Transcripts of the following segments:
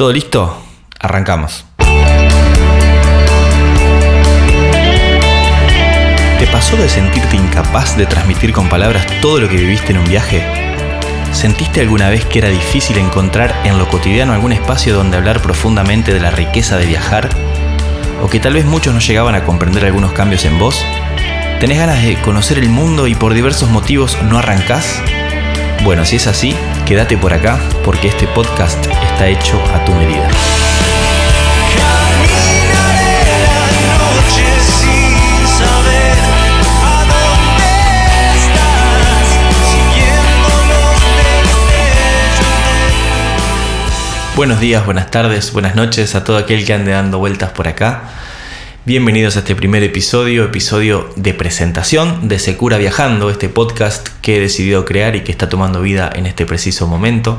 ¿Todo listo? Arrancamos. ¿Te pasó de sentirte incapaz de transmitir con palabras todo lo que viviste en un viaje? ¿Sentiste alguna vez que era difícil encontrar en lo cotidiano algún espacio donde hablar profundamente de la riqueza de viajar? ¿O que tal vez muchos no llegaban a comprender algunos cambios en vos? ¿Tenés ganas de conocer el mundo y por diversos motivos no arrancás? Bueno, si es así, quédate por acá porque este podcast está hecho a tu medida. Buenos días, buenas tardes, buenas noches a todo aquel que ande dando vueltas por acá. Bienvenidos a este primer episodio, episodio de presentación de Secura Viajando, este podcast que he decidido crear y que está tomando vida en este preciso momento.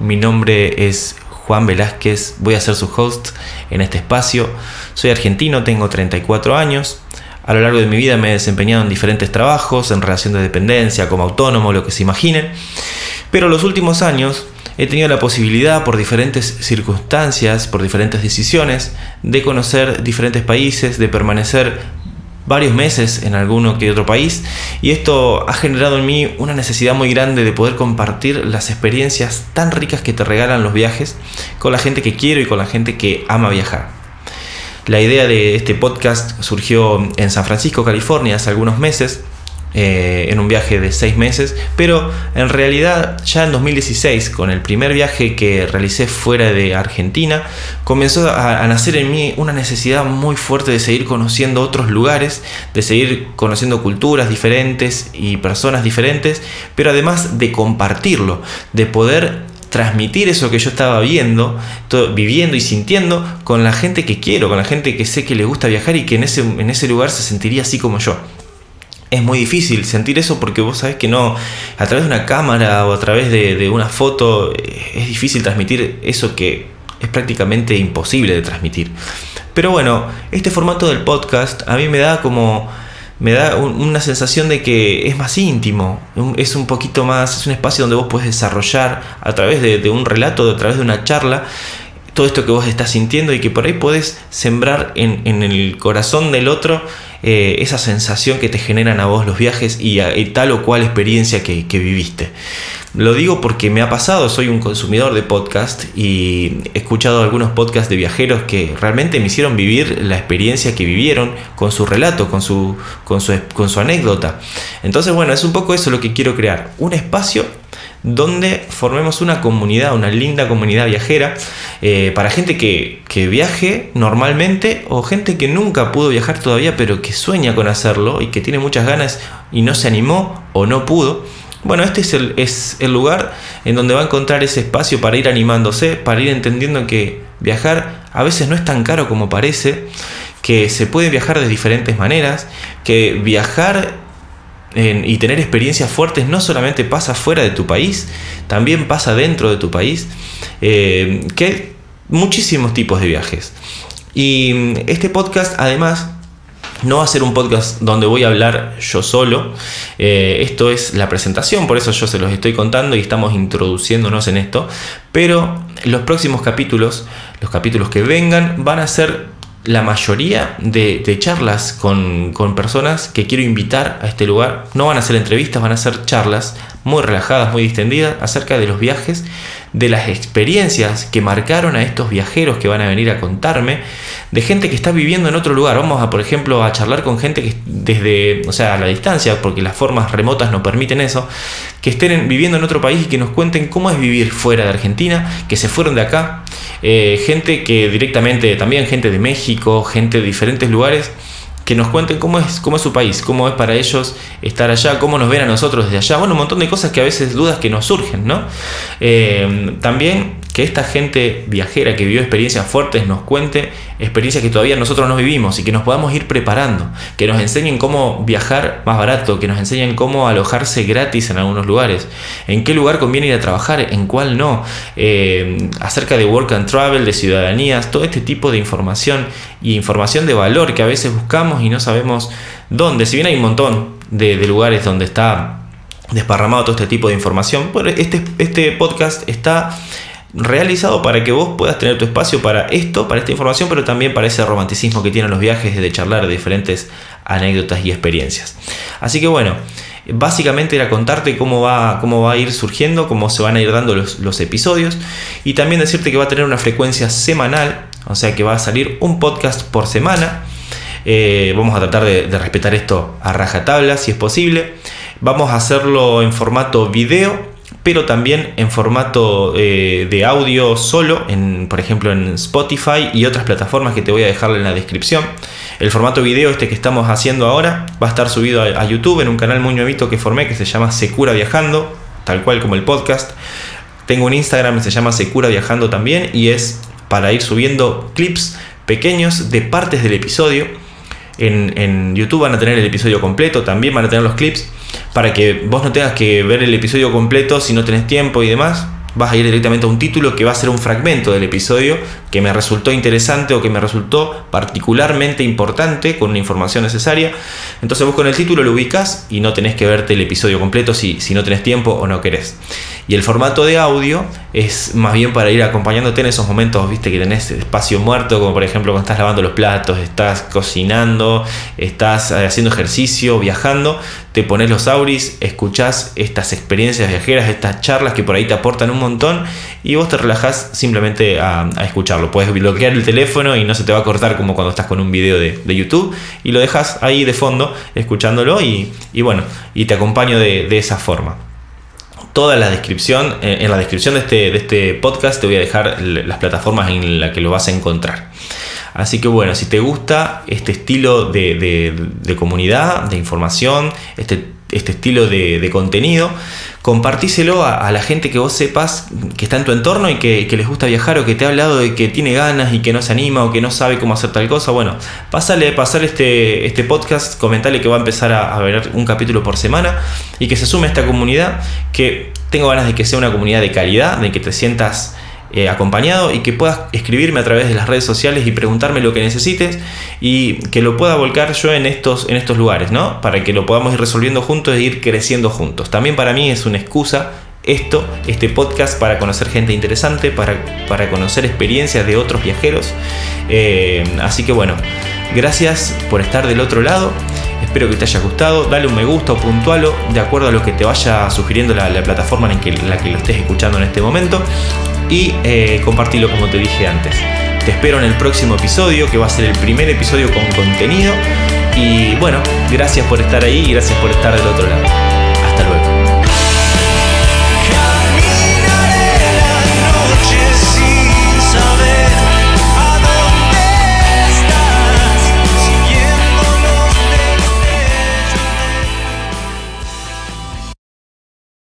Mi nombre es Juan Velázquez, voy a ser su host en este espacio. Soy argentino, tengo 34 años. A lo largo de mi vida me he desempeñado en diferentes trabajos, en relación de dependencia, como autónomo, lo que se imaginen. Pero los últimos años he tenido la posibilidad por diferentes circunstancias, por diferentes decisiones, de conocer diferentes países, de permanecer varios meses en alguno que otro país y esto ha generado en mí una necesidad muy grande de poder compartir las experiencias tan ricas que te regalan los viajes con la gente que quiero y con la gente que ama viajar. La idea de este podcast surgió en San Francisco, California, hace algunos meses eh, en un viaje de seis meses, pero en realidad ya en 2016, con el primer viaje que realicé fuera de Argentina, comenzó a, nacer en mí una necesidad muy fuerte de seguir conociendo otros lugares, de seguir conociendo culturas diferentes y personas diferentes, pero además de compartirlo, de poder transmitir eso que yo estaba viendo, viviendo y sintiendo con la gente que quiero, con la gente que sé que le gusta viajar y que en ese, en ese lugar se sentiría así como yo es muy difícil sentir eso porque vos sabés que no, a través de una cámara o a través de, una foto eh, es difícil transmitir eso que es prácticamente imposible de transmitir. Pero bueno, este formato del podcast a mí me da como me da una sensación de que es más íntimo, es un poquito más, es un espacio donde vos puedes desarrollar a través de, un relato, a través de una charla, todo esto que vos estás sintiendo y que por ahí podés sembrar en, en el corazón del otro eh, esa sensación que te generan a vos los viajes y, tal o cual experiencia que, viviste. Lo digo porque me ha pasado, soy un consumidor de podcast y he escuchado algunos podcasts de viajeros que realmente me hicieron vivir la experiencia que vivieron con su relato, con su, con su, con su anécdota. Entonces, bueno, es un poco eso lo que quiero crear, un espacio donde formemos una comunidad, una linda comunidad viajera, eh, para gente que, viaje normalmente o gente que nunca pudo viajar todavía, pero que sueña con hacerlo y que tiene muchas ganas y no se animó o no pudo. Bueno, este es el, es el lugar en donde va a encontrar ese espacio para ir animándose, para ir entendiendo que viajar a veces no es tan caro como parece, que se puede viajar de diferentes maneras, que viajar y tener experiencias fuertes no solamente pasa fuera de tu país, también pasa dentro de tu país, eh, que hay muchísimos tipos de viajes. Y mm, este podcast además no va a ser un podcast donde voy a hablar yo solo. Eh, esto es la presentación, por eso yo se los estoy contando y estamos introduciéndonos en esto. Pero los próximos capítulos, los capítulos que vengan, van a ser la mayoría de, charlas con, con, personas que quiero invitar a este lugar. No van a ser entrevistas, van a ser charlas muy relajadas, muy distendidas acerca de los viajes, de las experiencias que marcaron a estos viajeros que van a venir a contarme, de gente que está viviendo en otro lugar. Vamos a, por ejemplo, a charlar con gente que desde, o sea, a la distancia, porque las formas remotas no permiten eso, que estén viviendo en otro país y que nos cuenten cómo es vivir fuera de Argentina, que se fueron de acá, eh, gente que directamente, también gente de México, gente de diferentes lugares que nos cuenten cómo es, cómo es su país, cómo es para ellos estar allá, cómo nos ven a nosotros desde allá. Bueno, un montón de cosas que a veces dudas que nos surgen, ¿no? Eh, también que esta gente viajera que vivió experiencias fuertes nos cuente experiencias que todavía nosotros no vivimos y que nos podamos ir preparando, que nos enseñen cómo viajar más barato, que nos enseñen cómo alojarse gratis en algunos lugares, en qué lugar conviene ir a trabajar, en cuál no, eh, acerca de work and travel, de ciudadanías, todo este tipo de información y información de valor que a veces buscamos y no sabemos dónde, si bien hay un montón de, lugares donde está desparramado todo este tipo de información, este, este podcast está realizado para que vos puedas tener tu espacio para esto, para esta información, pero también para ese romanticismo que tienen los viajes de charlar de diferentes anécdotas y experiencias. Así que bueno, básicamente era contarte cómo va, cómo va a ir surgiendo, cómo se van a ir dando los, episodios y también decirte que va a tener una frecuencia semanal, o sea que va a salir un podcast por semana. Eh, vamos a tratar de, de respetar esto a rajatabla si es posible. Vamos a hacerlo en formato video pero también en formato eh, de audio solo, por ejemplo en Spotify y otras plataformas que te voy a dejar en la descripción. El formato video este que estamos haciendo ahora va a estar subido a, YouTube en un canal muy nuevito que formé que se llama Secura Viajando, tal cual como el podcast. Tengo un Instagram que se llama Secura Viajando también y es para ir subiendo clips pequeños de partes del episodio. En YouTube van a tener el episodio completo, también van a tener los clips para que vos no tengas que ver el episodio completo si no tenés tiempo y demás. Vas a ir directamente a un título que va a ser un fragmento del episodio que me resultó interesante o que me resultó particularmente importante con una información necesaria. Entonces vos con el título lo ubicas y no tenés que verte el episodio completo si, si no tenés tiempo o no querés. Y el formato de audio es más bien para ir acompañándote en esos momentos, viste, que tenés espacio muerto, como por ejemplo cuando estás lavando los platos, estás cocinando, estás eh, haciendo ejercicio, viajando, te pones los auris, escuchás estas experiencias viajeras, estas charlas que por ahí te aportan un montón y vos te relajás simplemente a, escucharlo. Puedes bloquear el teléfono y no se te va a cortar como cuando estás con un video de, YouTube y lo dejas ahí de fondo escuchándolo y, bueno, y te acompaño de, esa forma toda la descripción, eh, en la descripción de este, de este podcast te voy a dejar las plataformas en las que lo vas a encontrar. Así que bueno, si te gusta este estilo de, comunidad, de información, este, este estilo de, contenido, compartíselo a, la gente que vos sepas que está en tu entorno y que, les gusta viajar o que te ha hablado de que tiene ganas y que no se anima o que no sabe cómo hacer tal cosa. Bueno, pásale, pasale este, este podcast, comentale que va a empezar a, a ver un capítulo por semana y que se sume a esta comunidad que tengo ganas de que sea una comunidad de calidad, de que te sientas eh, acompañado y que puedas escribirme a través de las redes sociales y preguntarme lo que necesites y que lo pueda volcar yo en estos, en estos lugares, ¿no? Para que lo podamos ir resolviendo juntos e ir creciendo juntos. También para mí es una excusa esto, este podcast, para conocer gente interesante, para, para conocer experiencias de otros viajeros. Eh, así que bueno, gracias por estar del otro lado. Espero que te haya gustado. Dale un me gusta o puntualo de acuerdo a lo que te vaya sugiriendo la, plataforma en, que, la que lo estés escuchando en este momento y eh, compartirlo como te dije antes. Te espero en el próximo episodio, que va a ser el primer episodio con contenido. Y bueno, gracias por estar ahí y gracias por estar del otro lado.